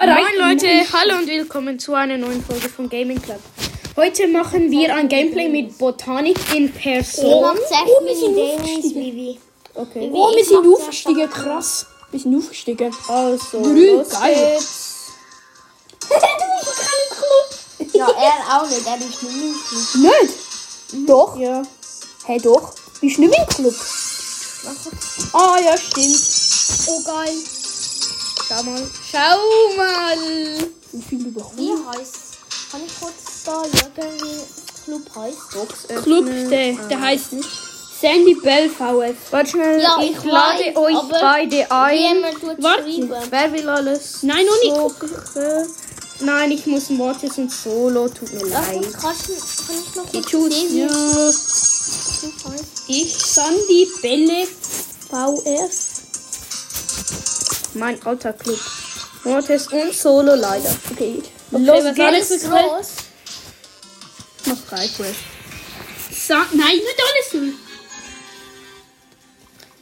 Moin Leute, hallo und willkommen zu einer neuen Folge von Gaming Club. Heute machen wir ein Gameplay mit Botanik in Person. echt Oh, wir sind aufgestiegen. Okay. Oh, wir sind aufgestiegen, krass. Wir sind aufgestiegen. Also, Drei, los geil. geht's. Ja, er auch nicht, er ist nicht München. Nicht? Doch? Ja. Hey, doch. Bist du nicht im Club? Ah, ja, stimmt. Oh geil. Schau mal. Schau mal. Wie viel überhaupt? Wie heißt Kann ich kurz da schauen, wie der Club heißt? Box Club, der, der heißt Sandy Bell VF. Warte schnell, Ja, ich, ich lade weiß, euch beide ein. Warte. Wer will alles? Nein, noch nicht. Suche? Nein, ich muss Mortis und Solo. Tut mir Lass leid. kannst kann ich noch tut sehen, ja. Ich, Sandy Belle VF. Mein alter Club. Mortis und Solo leider. Okay. Los was geht's. Groß. Noch drei Quests. Sa Nein, nicht alles.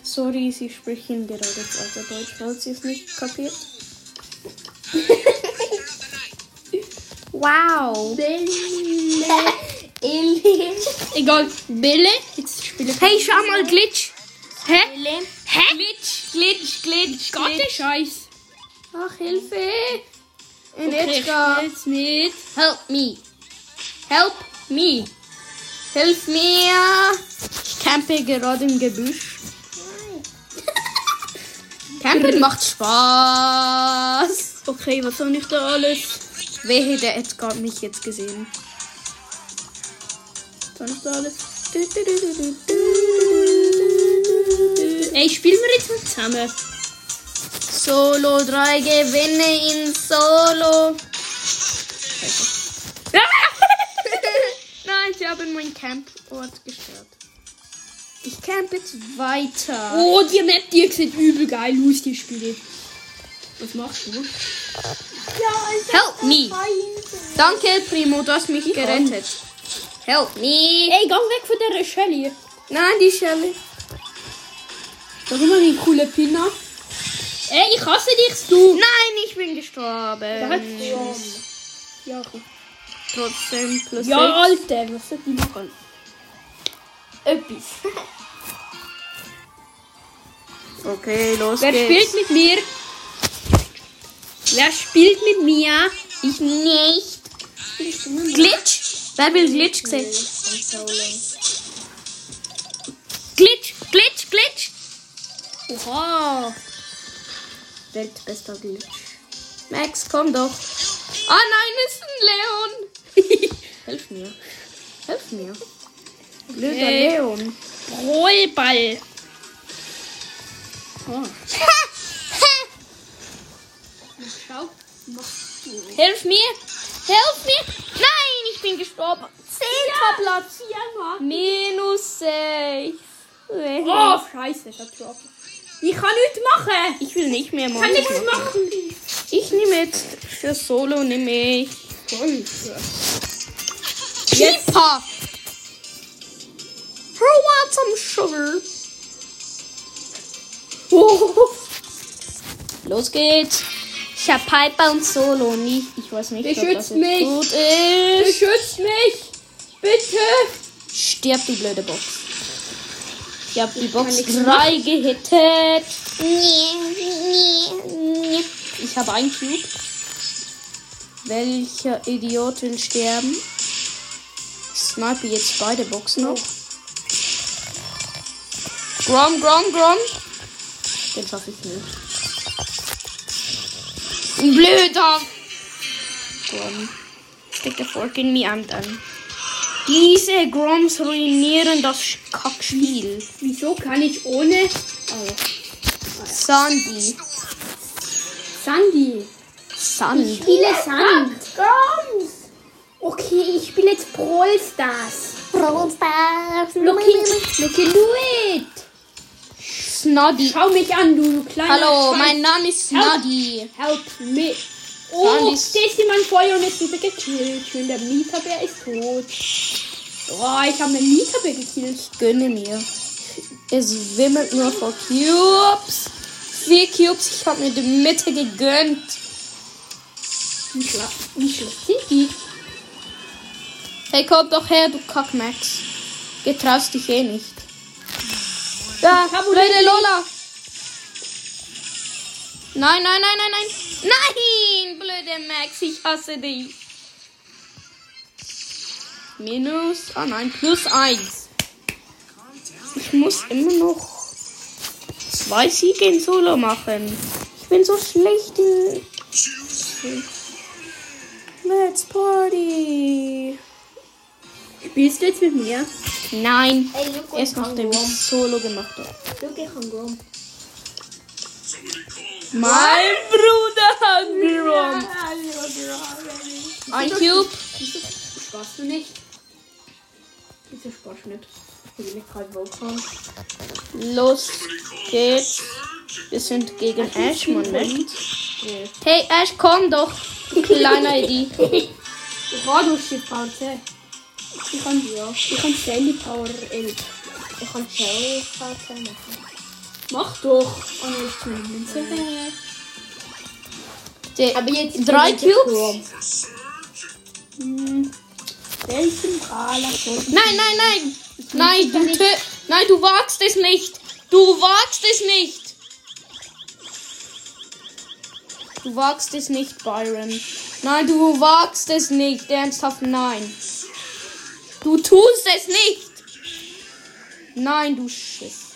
Sorry, sie sprechen gerade also Deutsch, falls ihr es nicht kapiert. wow. Eli. Egal. Belle. Jetzt spiele. Hey, schau mal, Glitch. Hä? Eli. Hä? Glitch, Glitch, Glitch, Gott, der Scheiß. Ach, Hilfe. Und Okay, jetzt spiel's mit. Help me. Help me. Hilf mir. Ich campe gerade im Gebüsch. Campen macht Spaß. Okay, was soll ich da alles? Wehe, der hat gar mich jetzt gesehen. Was soll ich da alles? Ey, spielen wir jetzt mal zusammen. Solo 3 gewinne in Solo. Nein, sie haben meinen Camport gestört. Ich camp jetzt weiter. Oh, die Map, die sieht übel geil aus, die Spiele. Was machst du? Help me. Danke, Primo, du hast mich gerettet. Help me. Ey, geh weg von der Shelly. Nein, die Schelle. Da immer ein cooler Pinner. Ey, ich hasse dich, du. Nein, ich bin gestorben. Da hat Ja, komm. Trotzdem plus ja, sechs. Alter, was soll ich machen? Etwas. Okay, los Wer geht's. spielt mit mir? Wer spielt mit mir? Ich nicht. Glitch? Wer will Glitch sehen? Glitch, Glitch, Glitch. Oha. Weltbester Glitch. Max, komm doch. Ah nein, ist ein Leon. Hilf mir. Hilf mir. Blöder Okay. Leon. Rollball. Oh. Schau. Hilf mir. Hilf mir. Nein, ich bin gestorben. Zehnter Platz. Minus sechs. Oh, scheiße, ich hab getroffen. Ich kann nichts machen. Ich will nicht mehr Ich kann nichts machen. Ich nehme jetzt für Solo nehme ich. Pippa. Who wants some sugar? Oh. Los geht's. Ich hab Piper und Solo nicht. Ich weiß nicht, ob das Beschützt jetzt mich. gut ist. Beschützt mich. Bitte. Stirb die blöde Box. Ich hab die Box nichts 3 gehittet. Ich habe einen Cube. Welcher Idiot will sterben? Ich snipe jetzt beide Boxen noch. Grom, Grom, Grom. Den schaffe ich nicht. Ein blöder. Grom. Stick the fork in me and dann. Diese Groms ruinieren das Kackspiel. Wieso kann ich ohne Sandy. Sandy? Sandy. Spiele Sand. Okay, ich spiele jetzt Brawl Stars. Brawl Stars. Lucky, Lucky, do it. Snoddy. Schau mich an, du kleiner Hallo, Schwein. mein Name ist Snoddy. Help me. Oh, Sandy da ist- ist jemand vor und jetzt wird er gekillt. Schön, der Mieterbär ist tot. Oh, ich habe einen Mieterbär gekillt. Gönne mir. Es wimmelt nur vor Cubes. Vier Cubes. Ich habe mir die Mitte gegönnt. Wie, schla wie schlecht sind die? Hey, komm doch her, du Kackmax. Getraust dich eh nicht. Da, blöde Lola. Nein, nein, nein, nein, nein. Nein, blöde Max, ich hasse dich. Minus, ah nein, plus eins. Ich muss immer noch zwei Siege in Solo machen. Ich bin so schlecht in... Let's party. Spielst du jetzt mit mir? Nein. Ey, look, Erst nachdem ich Solo gemacht habe. Look, ich kann. Mein Bruder hat Grom. Ein Cube. Sparst du nicht? Wieso sparst du nicht? Ich nicht gerade Vulkan. Los geht's. Wir sind gegen Ash, man merkt. Hey Ash, komm doch. Kleiner Idee. Radioschiff VC. Ich kann ja. Ich kann Sandy Power 11. Ich kann Shell VC machen. Mach doch. Nein, ist meine Münze. Der, Aber jetzt drei Cubes? Hm. Welchen Brawler soll Nein, nein, nein. Nein, du tö Nein, du wagst es nicht. Du wagst es nicht. Du wagst es nicht, Byron. Nein, du wagst es nicht. Ernsthaft, nein. Du tust es nicht. Nein, du Schiss.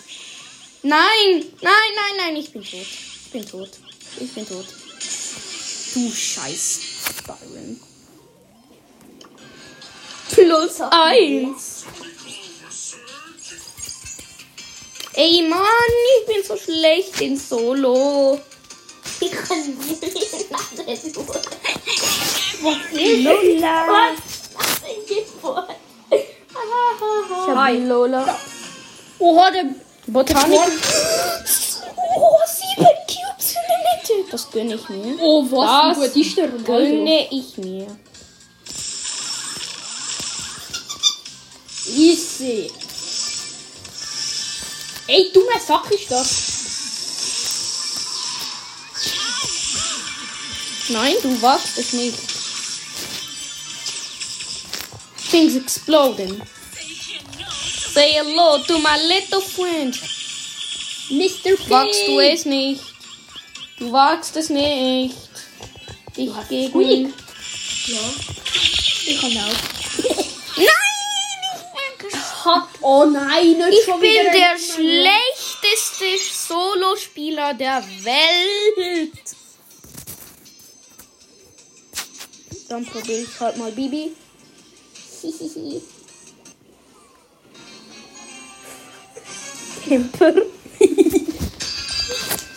Nein, nein, nein, nein, ich bin tot. Ich bin tot. Ich bin tot. Du Scheiß, Byron. Plus eins. Ey, Mann, ich bin so schlecht in Solo. Ich kann nicht nachdenken. Lola. Was? Was denn jetzt vor? Ich hab die Lola. Oha, der Botanik. Oh, sieben Cubes in der Mitte. Das gönne ich mir. Oh, was? Das Ronaldo. Gönne ich mir. Easy. Ey, dummer Sack ist das. Nein, du wagst es nicht. Things exploding. Say hello to my little friend. Mr. P. Wagst du es nicht? Du wagst es nicht. Ich hast gegen. Squeak. Ja. Ich kann auch. Nein! Oh nein, Ich bin der ein- schlechteste Solospieler der Welt. Dann probiere ich halt mal Bibi. Camper.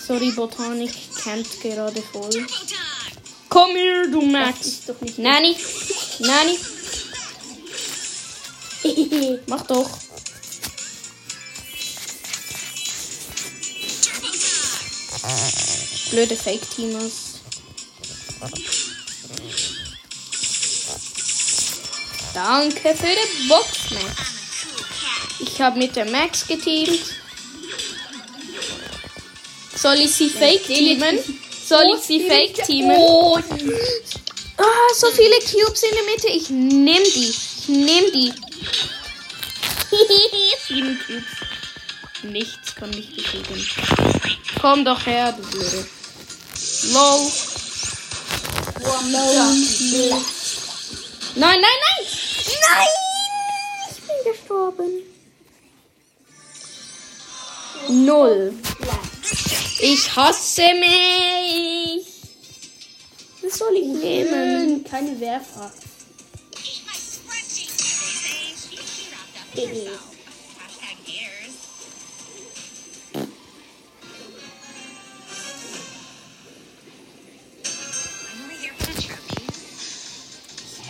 Sorry, Botanik campt gerade voll. Komm hier, du Das Max. ist doch nicht. Nani, Nani, mach doch. Blöde Fake-Teamers. Danke für die Box, Max. Ich habe mit der Max geteamt. Soll ich sie Fake-Teamen? Soll ich sie Fake-Teamen? Oh, Ah, so viele Cubes in der Mitte. Ich nehm die. Ich nehm die. Sieben Cubes. Nichts kann mich besiegen. Komm doch her, du Blöde. Low. Nein, nein, nein! Nein! Ich bin gestorben. Null. Ich hasse mich. Was soll ich nehmen? keine Werfer.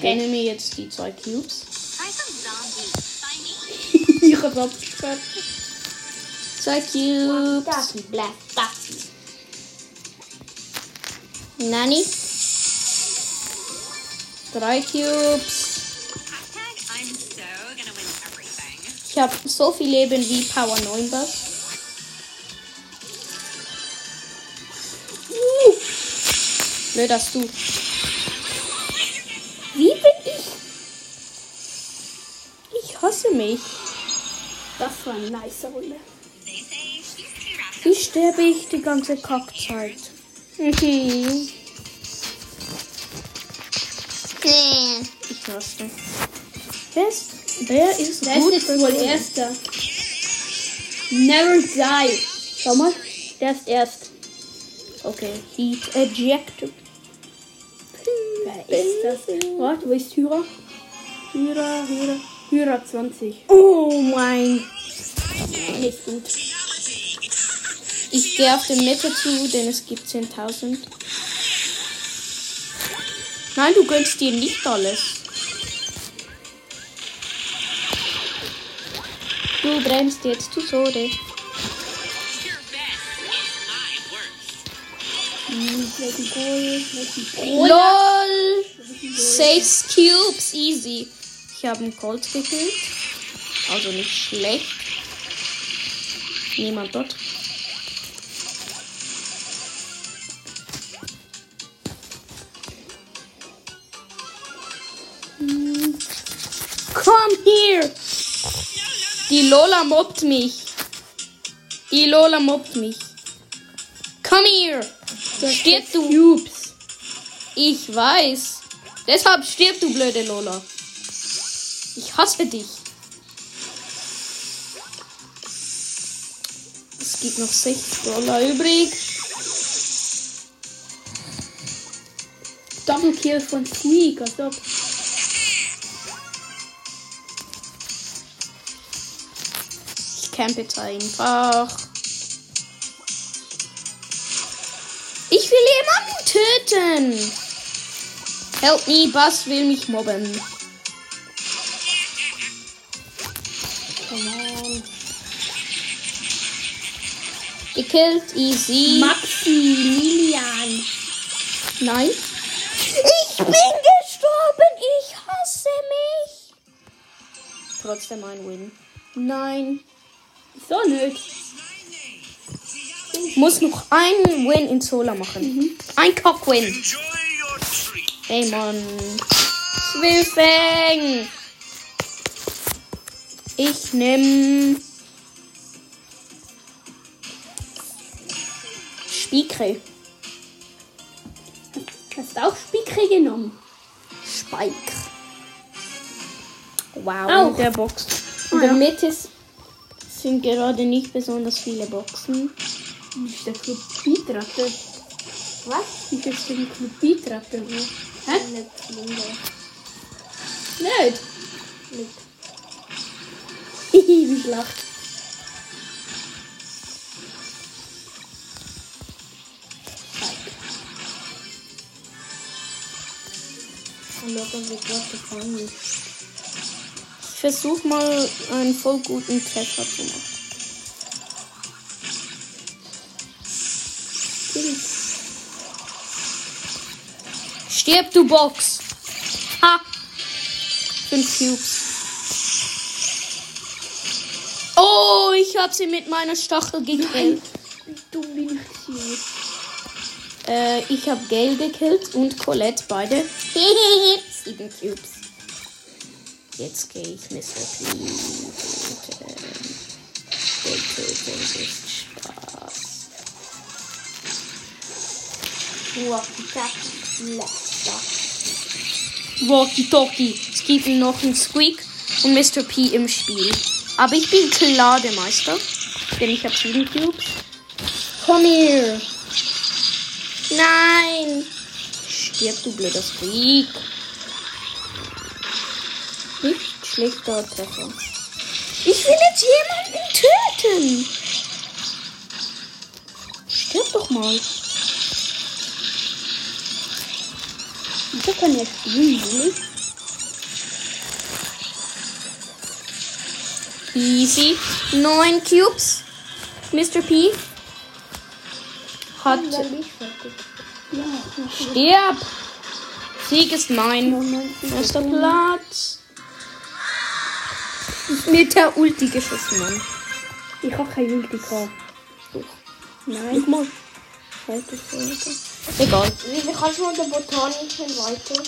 Gönne mir jetzt die zwei Cubes. ich hab's Zwei Cubes. Black Taxi. Nani. Drei Cubes. Ich habe so viel Leben wie Power 9 Bass. Blöd, dass du. Wie bin ich? Ich hasse mich. Das war eine nice Runde. Wie sterbe ich die ganze Kackzeit? Mhm. Ich hasse. Wer ist, wer ist Wer gut ist jetzt wohl? Erster? Never die. Schau mal, der ist erst. Okay, Heat ejected. Wer ist das? Warte, wo ist Hyra? Hyra, Hyra. Hyra 20. Oh mein. Nicht gut. Ich gehe auf die Mitte zu, denn es gibt 10.000. Nein, du gönnst dir nicht alles. Du brennst jetzt zu Tode. LOL! Sechs Cubes, easy. Ich habe einen Colt gekillt. Also nicht schlecht. Niemand dort. Komm hier! Die Lola mobbt mich. Die Lola mobbt mich. Komm hier! Stirb du! Cubes. Ich weiß. Deshalb stirb du, blöde Lola. Ich hasse dich. Es gibt noch 6 Dollar übrig. Double Kill von Squeak, als ob. Ich campe jetzt einfach. Ich will jemanden töten. Help me, Bass will mich mobben. Come on. Gekillt, easy. Maximilian. Nein. Ich bin gestorben. Ich hasse mich. Trotzdem ein Win. Nein. Nöt. Muss noch einen Win in Sola machen. Ein Cock-Win. Ey, Mann. Zwilfeng. Ich nehm. Spikre. Hast du auch Spikre genommen? Spike. Wow, Auch. der Box. In Ah, der ja. Mitte s- sind gerade nicht besonders viele Boxen. Ist der Club Beatratte? Was? Wie ist der Club Beatratte? Hä? Eine Blinde. Nicht. Mit Hihi, wie schlacht. und locker wird was gefangen. Ich versuche mal einen voll guten Treffer zu machen. Stirb, du Box! Ha! Fünf Cubes. Oh, ich habe sie mit meiner Stachel gekillt. Äh, ich habe Gail gekillt und Colette beide. Sieben Cubes. Jetzt gehe ich Mr. P. töten. Ist Spaß. Nur Pikachu. Letzter. Walkie-Talkie. Es gibt noch einen Squeak und Mr. P im Spiel. Aber ich bin klar der Meister. Denn ich habe sieben Cubes. Komm her. Nein. Stirb, du blöder Squeak. Nicht schlechter Treffer. Ich will jetzt jemanden töten. Stirb doch mal. Wieso kann er spielen, will Easy. Neun Cubes. Mr. P. Hat. Ich. Stirb. Sieg ist mein. Erster Platz. Mit der Ulti geschossen, Mann. Ich habe kein Ulti gehabt. Nein. Guck mal. Scheiße, Scheiße. Egal. Wie kannst du mal den Botanischen weiter?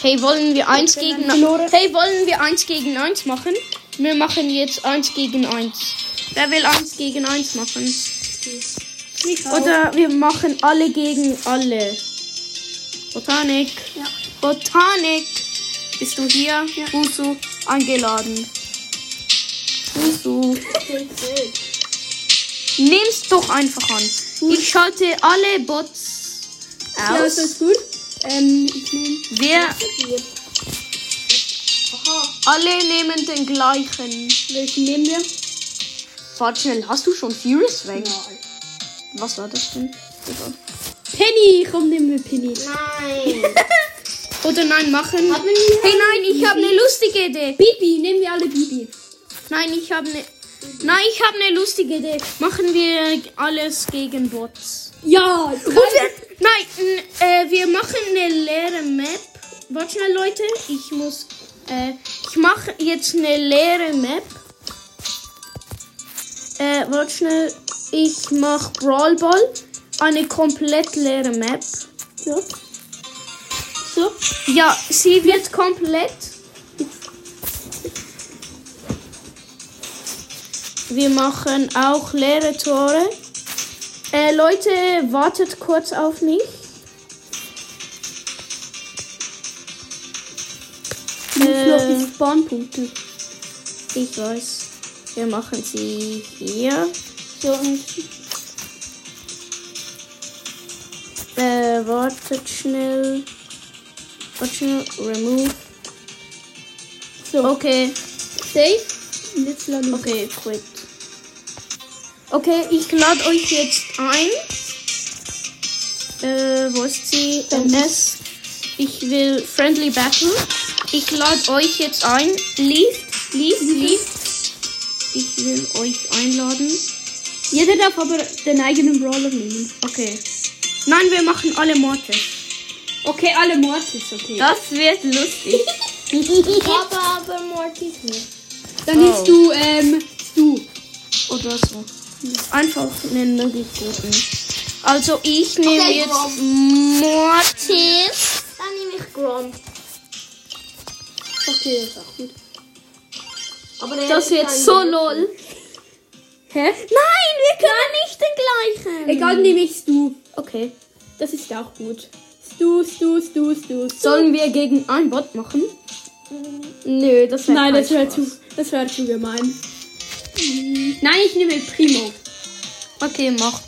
Hey, wollen wir eins wir gegen haben verloren. Hey, wollen wir eins gegen eins machen? Wir machen jetzt eins gegen eins. Wer will eins gegen eins machen? Ich auch. Oder wir machen alle gegen alle. Botanik. Ja. Botanik. Bist du hier? Ja. Fusu eingeladen. Fusu. Nimm's doch einfach an. Ich schalte alle Bots Ja, aus. ist das gut? Ähm, ich nehme. Wir alle nehmen den gleichen. Welchen nehmen wir? Warte schnell, hast du schon Furious Wang? Was war das denn? Penny, komm, nehmen wir Penny. Nein. Oder nein, machen. Hey nein, ich habe eine lustige Idee. Bibi, nehmen wir alle Bibi. Nein, ich habe eine. Nein, ich habe eine lustige Idee. Machen wir alles gegen Bots. Ja, Und wir, nein, äh, wir machen eine leere Map. Warte schnell, Leute. Ich muss. Äh, ich mache jetzt eine leere Map. Äh, warte schnell. Ich mache Brawl Ball. Eine komplett leere Map. so. So. Ja, sie wird komplett. Wir machen auch leere Tore. Äh, Leute, wartet kurz auf mich. Du musst noch Äh, die Spawnpunkte. ich weiß. Wir machen sie hier. So, und Äh, wartet schnell. Wartet schnell. Remove. so. Okay. Safe. Ich. Okay, quit. Okay, ich lade euch jetzt ein. Äh, wo ist sie? MS. Ich will Friendly Battle. Ich lade euch jetzt ein. Liest, liest, liest. Ich will euch einladen. Jeder darf aber den eigenen Brawler nehmen. Okay. Nein, wir machen alle Mortis. Okay, alle Mortis, okay. Das wird lustig. Aber, aber Mortis nicht. Dann Oh. nimmst du, ähm, du. Oder so. Einfach einen möglich guten. Also ich nehme Okay, jetzt Grom. Mortis. Dann nehme ich Grom. Okay, ist auch gut. Aber Das ist wird so lol. Hä? Nein, wir können nicht den gleichen. Egal, nehme ich Stu. Okay. Das ist auch gut. Stu, Stu, Stu, Stu. Stu. Sollen wir gegen ein Bot machen? Nö, das wäre Nein, das wäre zu, das wäre zu gemein. Nein, ich nehme Primo. Okay, macht.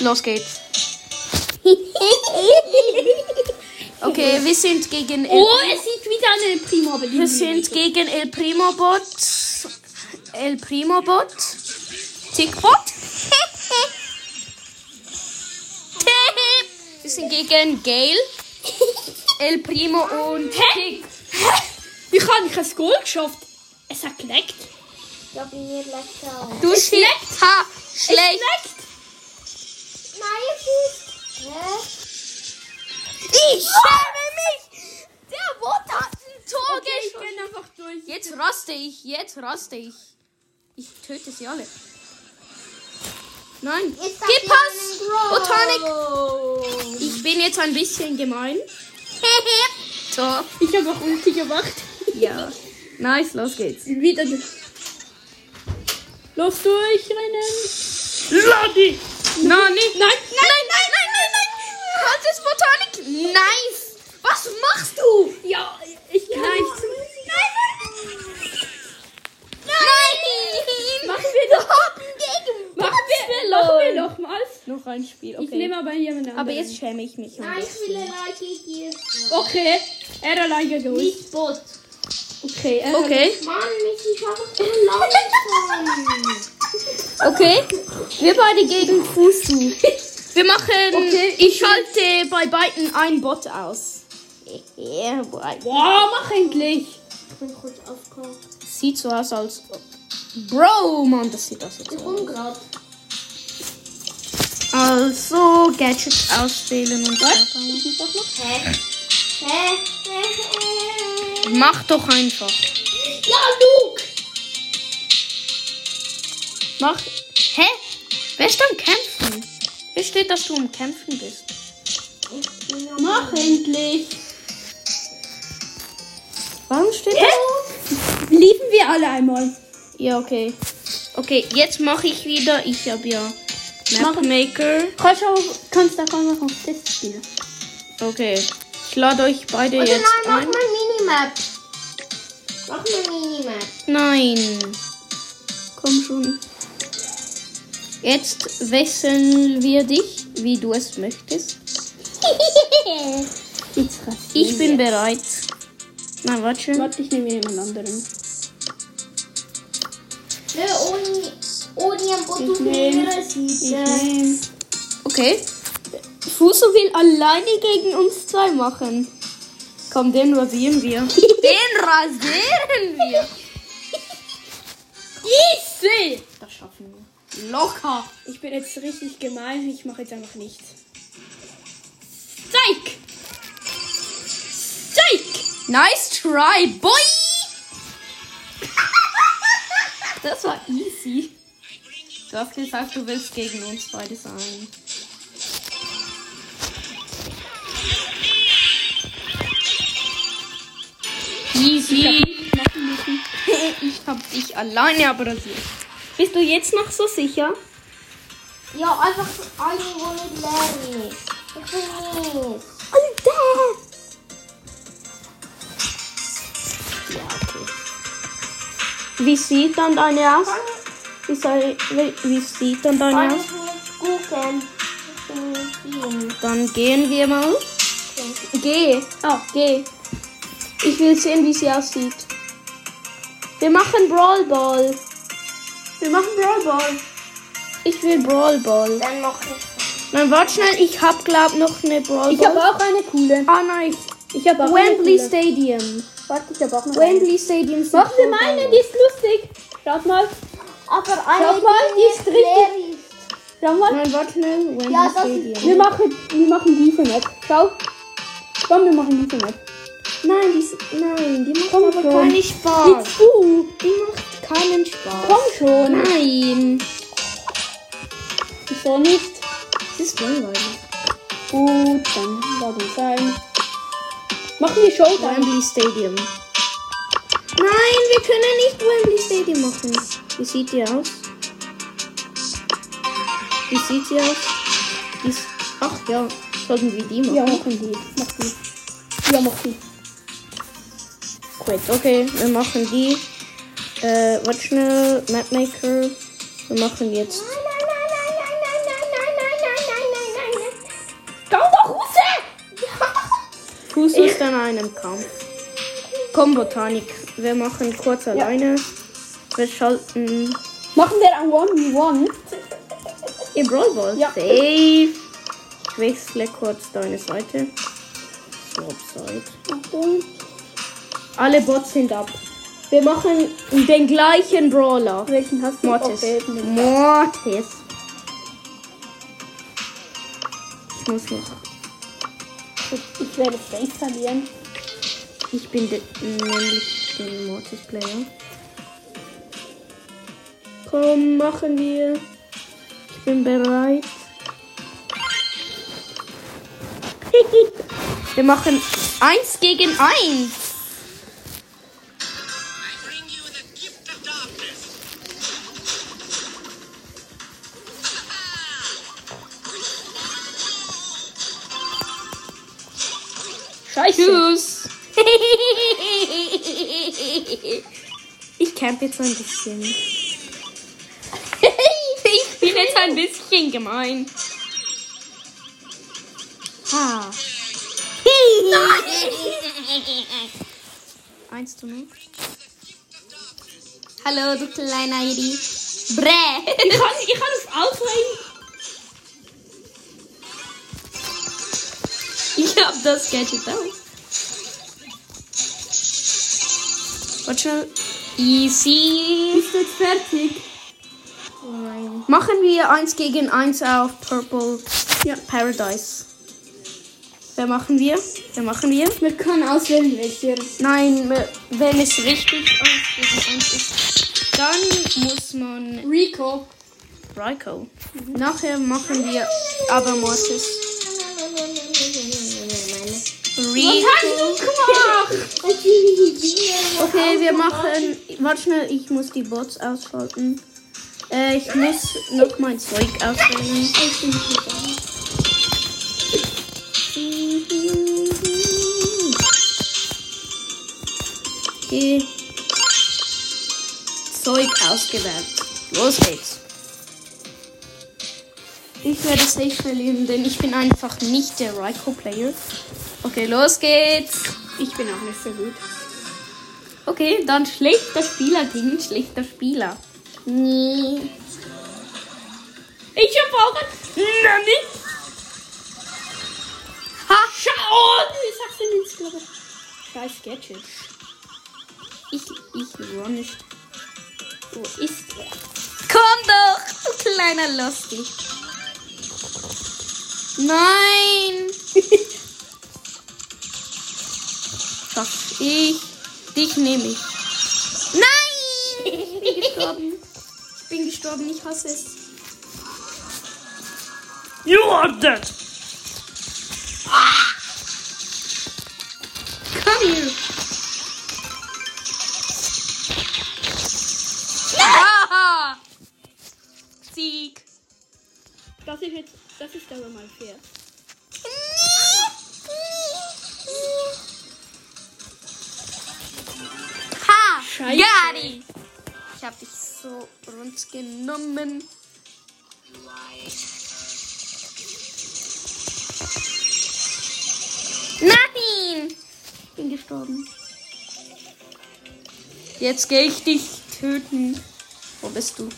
Los geht's. Okay, wir sind gegen El, Oh, es sieht wieder eine Primo, aber die wir sind gegen El Primo Bot. El Primo Bot. Tickbot. wir sind gegen Gale. El Primo und Tick. Wie kann ich ein Goal geschafft? Geleckt. Ja, bei mir leckt er auch. Du schlecht. Ha, schlecht. Nein, es ist... Hä? Ich schäme mich! Der Bot hat ein Tor Ich geschossen. bin einfach durch. Jetzt raste ich, jetzt raste ich. Ich töte sie alle. Nein, gib Pass! Botanik! Ich bin jetzt ein bisschen gemein. Tor. Ich habe auch Ulti gemacht. Ja. Nice, los geht's. Wieder. Los durchrennen. Lodi! Nein, nicht. Nein, nein, nein, nein, nein, nein! Halt es, Botanik! Nice! Was machst du? Ja, ich kann Nein. nicht. Nein, nein, nein! Machen wir doch. gegen Machen wir, machen wir nochmals. Noch ein Spiel, Ich nehme aber jemand anderen. Aber jetzt schäme ich mich. ein Nein, ich will gegen dir. Okay, er alleine durch. Nicht Bot. Okay, er Okay, Mann, mich ist einfach so langsam. okay. Wir beide gegen Fusu. Wir machen. Okay. Ich schalte bei beiden ein Bot aus. Ja, boy. Wow, mach endlich. Ich bin kurz aufgekommen. Sieht so aus als. Bro, Mann, das sieht aus. Ich komm grad. Also, Gadgets auswählen und Was? so. Ich. Hä? Hä? Hä? Hä? Mach doch einfach. Ja, Luke! Mach. Hä? Wer ist am Kämpfen? Hier steht, dass du am Kämpfen bist. Mach endlich. Warum steht Hä? Liefen wir alle einmal. Ja, okay. Okay, jetzt mache ich wieder. Ich habe ja Mapmaker. Kannst du kannst da mal auf Test spielen. Okay. Ich lade euch beide Oder jetzt nein, mach ein. mal Minimap. Mach mal Minimap. Nein. Komm schon. Jetzt wechseln wir dich, wie du es möchtest. Ich bin bereit. Nein, warte schon. Warte, ich nehme jemand anderen. Nehme. Okay. Fuso will alleine gegen uns zwei machen. Komm, den rasieren wir. den rasieren wir. Easy! Das schaffen wir. Locker. Ich bin jetzt richtig gemein. Ich mache jetzt einfach nichts. Zeig! Zeig! Nice try, boy. Das war easy. Du hast gesagt, du willst gegen uns beide sein. Easy. Ich hab dich alleine abrasiert. Bist du jetzt noch so sicher? Ja, einfach alle, wo nicht leer ist. Ich bin nicht. Alter! Ja, okay. Wie sieht dann deine aus? Wie, soll, wie, wie sieht dann deine aus? ich nicht gucken. Ich bin nicht hin. Dann gehen wir mal. Geh. Ah, Geh. Ich will sehen, wie sie aussieht. Wir machen Brawl Ball. Wir machen Brawl Ball. Ich will Brawl Ball. Dann mach ich. Nein, warte schnell. Ich hab glaub noch eine Brawl ich habe Ball. auch eine coole. Ah nein. Ich habe auch Wembley eine coole. Stadium. Warte, ich habe auch noch eine. Wembley Stadium. sieht Machen wir voll meine, geil die ist lustig. Schaut mal. Aber Schau eine, mal, die ist richtig-. Schau mal. Nein, warte schnell. Wembley Ja, das Stadium. Wir machen, wir machen diese Map. Schau. Komm, wir machen diese Map. Nein, die, ist- nein, die macht Komm aber schon. keinen Spaß. Jetzt du. Die macht keinen Spaß. Komm schon. Nein. Wieso nicht? Das ist langweilig. Gut, dann laden sein. Machen wir Showtime. Wembley Stadium. Nein, wir können nicht Wembley Stadium machen. Wie sieht die aus? Wie sieht sie aus? Die ist, ach ja, sollten wir die machen? Ja, machen die. Mach die. Ja, mach die. Quit. Okay, wir machen die. Äh, warte schnell. Mapmaker. Wir machen jetzt. Nein, nein, nein, nein, nein, nein, nein, nein, nein, nein, nein, nein, nein. Komm doch raus! Fuß ist an einem Kampf. Komm, Botanik. Wir machen kurz alleine. Wir schalten Machen wir ein 1v1? im Brawl Ball. Ja. Safe. Ich wechsle kurz deine Seite. Swap Side. Achtung. Alle Bots sind ab. Wir machen den gleichen Brawler. Welchen hast du? Mortis. Mortis. Ich muss noch. Ich werde Face verlieren. Ich bin de nämlich den Mortis-Player. Komm, machen wir. Ich bin bereit. wir machen 1 gegen 1. Scheiße. Tschüss. Ich camp jetzt ein bisschen. ich bin jetzt ein bisschen gemein. Ha. Eins zu null. Hallo, du kleiner Idi. Bräh. Ich kann, ich kann es auswählen. Das Gadget aus. Warte schnell. Easy. Bist du jetzt fertig? Machen wir eins gegen eins auf Purple Ja. Paradise. Wer machen wir? Wer machen wir? Wir können auswählen, welcher. Nein, we- wenn es richtig eins gegen eins ist, dann muss man Rico. Ryko. Nachher machen wir aber Mortis. Okay, wir machen. Warte schnell, ich muss die Bots ausschalten. Äh, ich muss noch mein Zeug auswählen. Okay. Zeug ausgewählt. Los geht's. Ich werde safe verlieren, denn ich bin einfach nicht der Raiko-Player. Okay, los geht's. Ich bin auch nicht so gut. Okay, dann schlechter Spieler gegen schlechter Spieler. Nee. Ich hab auch ein. Nani? Ha! Schau! Ich sag's dir nicht, glaube ich. Scheiß Gadget. Ich, ich run nicht. Wo ist er? Komm doch, du kleiner Lustig. Nein! Schaff ich. Dich nehme ich. Nein! Ich bin gestorben. Ich bin gestorben, ich hasse es. You are dead! Komm hier. Aha! Sieg. Das ist jetzt. Das ist aber mal fair. Rund genommen. Nein! Bin gestorben. Jetzt gehe ich dich töten. Wo bist du?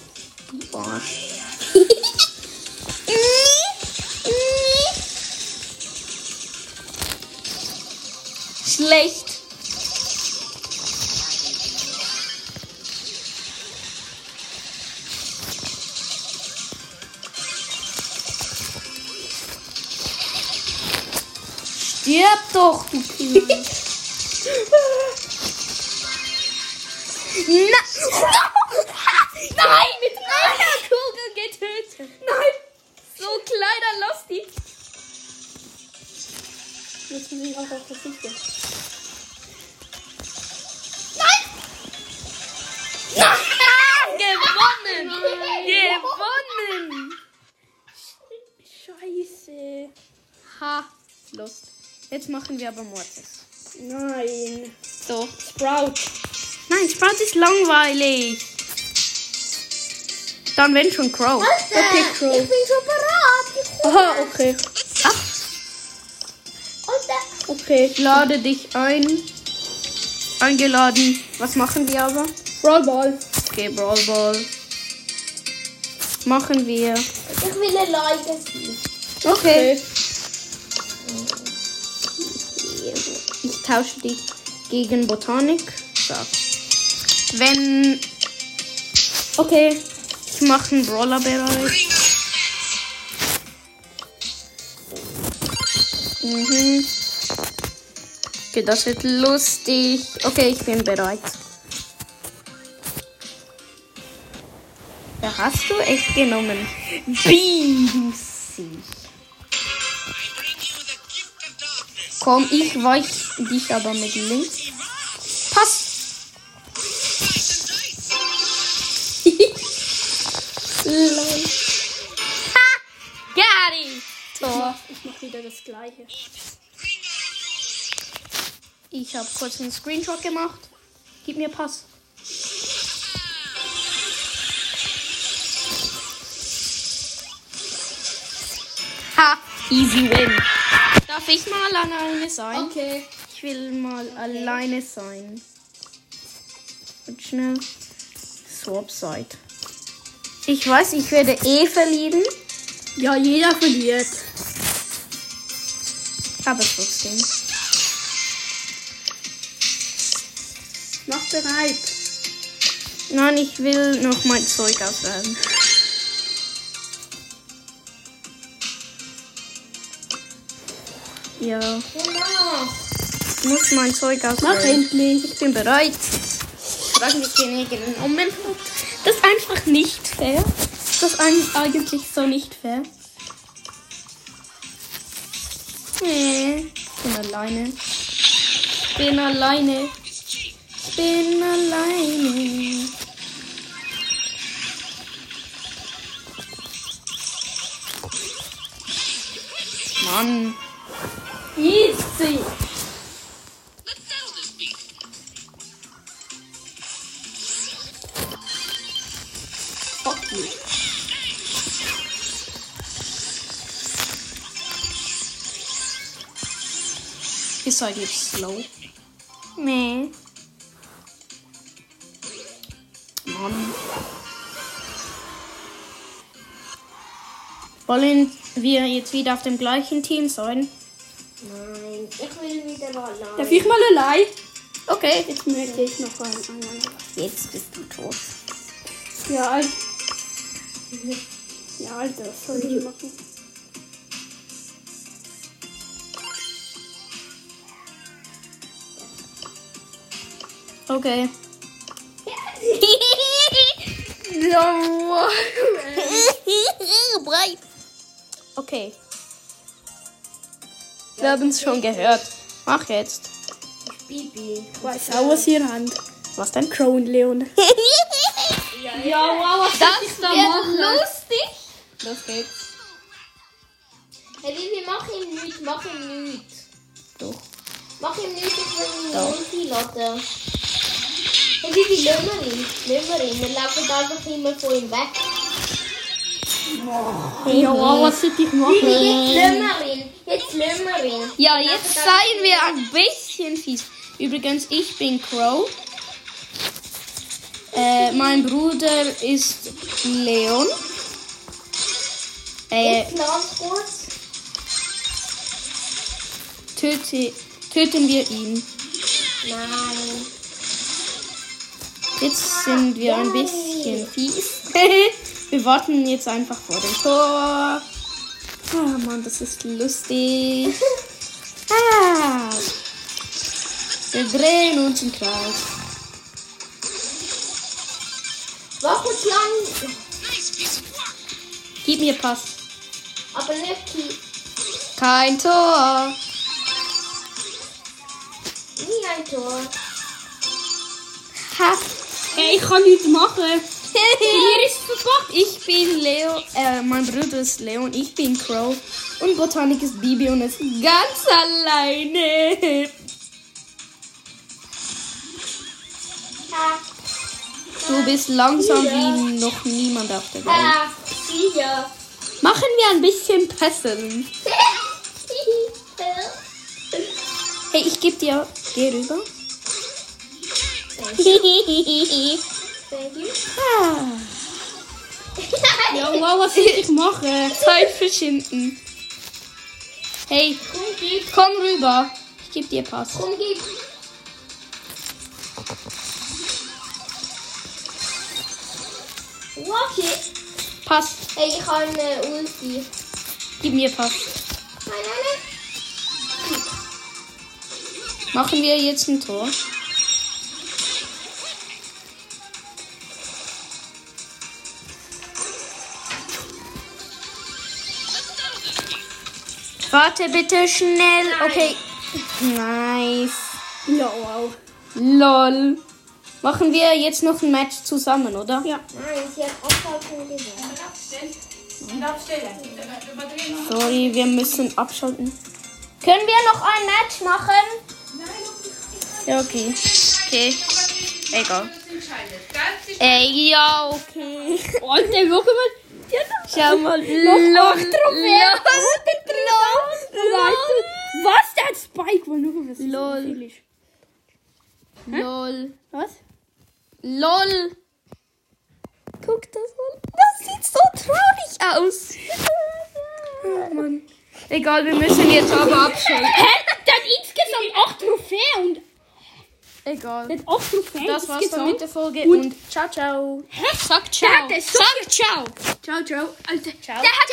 Du Arsch. Schlecht. Stirb doch, du Kleine. Na Nein, mit einer Kugel getötet. Nein. So kleiner Losty. Jetzt muss ich auch auf verzichten. Gewonnen. Gewonnen. Scheiße. Ha. Lust. Jetzt machen wir aber Mortis. Nein. So. Sprout. Nein, Sprout ist langweilig. Dann wenn schon Crow. Okay, Crow. Ich bin schon bereit. Aha, okay. Ach, Okay. ich lade dich ein. Eingeladen. Was machen wir aber? Brawlball. Okay, Brawl Ball. Machen wir. ich will eine Leute sehen. Okay. Ich tausche dich gegen Botanik. So. Wenn. Okay. Ich mache einen Brawler bereit. Mhm. Okay, das wird lustig. Okay, ich bin bereit. Da hast du echt genommen. Wie Komm, ich weich dich aber mit links. Pass. Lol. Ha! Gary! Tor. Ich mach wieder das gleiche. Ich habe kurz einen Screenshot gemacht. Gib mir Pass. Ha! Easy win. Darf ich mal alleine sein? Okay. Ich will mal alleine sein. Und schnell. Swap-Side. Ich weiß, ich werde eh verlieren. Ja, jeder verliert. Aber trotzdem. Mach bereit. Nein, ich will noch mein Zeug auswählen. Ja, Genau. ich muss mein Zeug Mach auswählen. endlich. Ich bin bereit. Frag mich denjenigen. Moment. Das ist einfach nicht fair. Das ist eigentlich so nicht fair. Nee, ich bin alleine. bin alleine. Ich bin alleine. Mann. Easy. Let's settle this beef. Fuck you. Ihr seid jetzt slow. Nee. Mann. Wollen wir jetzt wieder auf dem gleichen Team sein? Nein, ich will wieder allein. Darf ich mal allein? Okay. Jetzt möchte ich noch einen anderen. Jetzt bist du tot. Ja, Alter. Ja, Alter, was soll ich machen? Okay. okay. Wir haben es schon gehört. Mach jetzt. Bibi. Ich weiß auch, was ihr habt. Was denn? Crown Leon. Ja, wow, was Das ich da wird machen? lustig. Los geht's. Hey Bibi, mach ihm nichts, mach ihm nichts. Doch. Mach ihm nichts, ich will ihn. Ulti lassen. Hey Bibi, lassen wir ihn. Lassen wir ihn. Wir laufen einfach immer von ihm weg. Ja, was soll ich machen? Jetzt lassen wir ihn. Jetzt lassen wir ihn. Ja, jetzt seien wir ein bisschen fies. Übrigens, ich bin Crow. Äh, mein Bruder ist Leon. Äh, kurz. töte, töten wir ihn. Nein. Jetzt sind wir ein bisschen fies. wir warten jetzt einfach vor dem Tor. Ah, Mann, das ist lustig. Ah. Wir drehen uns im Kreis. War kurz lang. Gib mir Pass. aber nicht. Kein Tor. Nie ein Tor. Ha. Hey, ich kann nichts machen. Mir ist verpackt. Ich bin Leo, äh, mein Bruder ist Leon, ich bin Crow und Botanik ist Bibi und ist ganz alleine. Du bist langsam wie noch niemand auf der Welt. ha, sicher. Machen wir ein bisschen Pässeln. Hey, ich geb dir. Geh rüber. You. Ah, Ja, wow, was soll ich machen? Zeit verschinden. Hey, Komm, rüber. Ich geb dir Pass. Komm, gib. Okay. Pass. Hey, ich habe eine Ulti. Gib mir Pass. Nein, nein, Machen wir jetzt ein Tor. Warte bitte schnell. Okay. Nice. Ja, wow. Lol. Machen wir jetzt noch ein Match zusammen, oder? Ja. nein. Nein, sie hat abhalten gesagt. Sorry, wir müssen abschalten. Können wir noch ein Match machen? Ja, okay. Okay. Egal. Ey, ja, okay. Alter, guck mal. Ja, Schau mal. Noch acht Lol. Trophäen. Lol. Was? Der hat Spike wohl nur was Lol. Lol. Was? Lol. Guck das an. Das sieht so traurig aus. Oh Mann. Egal, wir müssen jetzt aber abschalten. Hä? Der hat insgesamt acht Trophäen und Egal. der hat acht Trophäen Das war's dann insgesamt. mit der Folge Und- und ciao, ciao. Hä? Sag ciao. Sag ciao. Ciao, ciao. Alter. Ciao. Der hat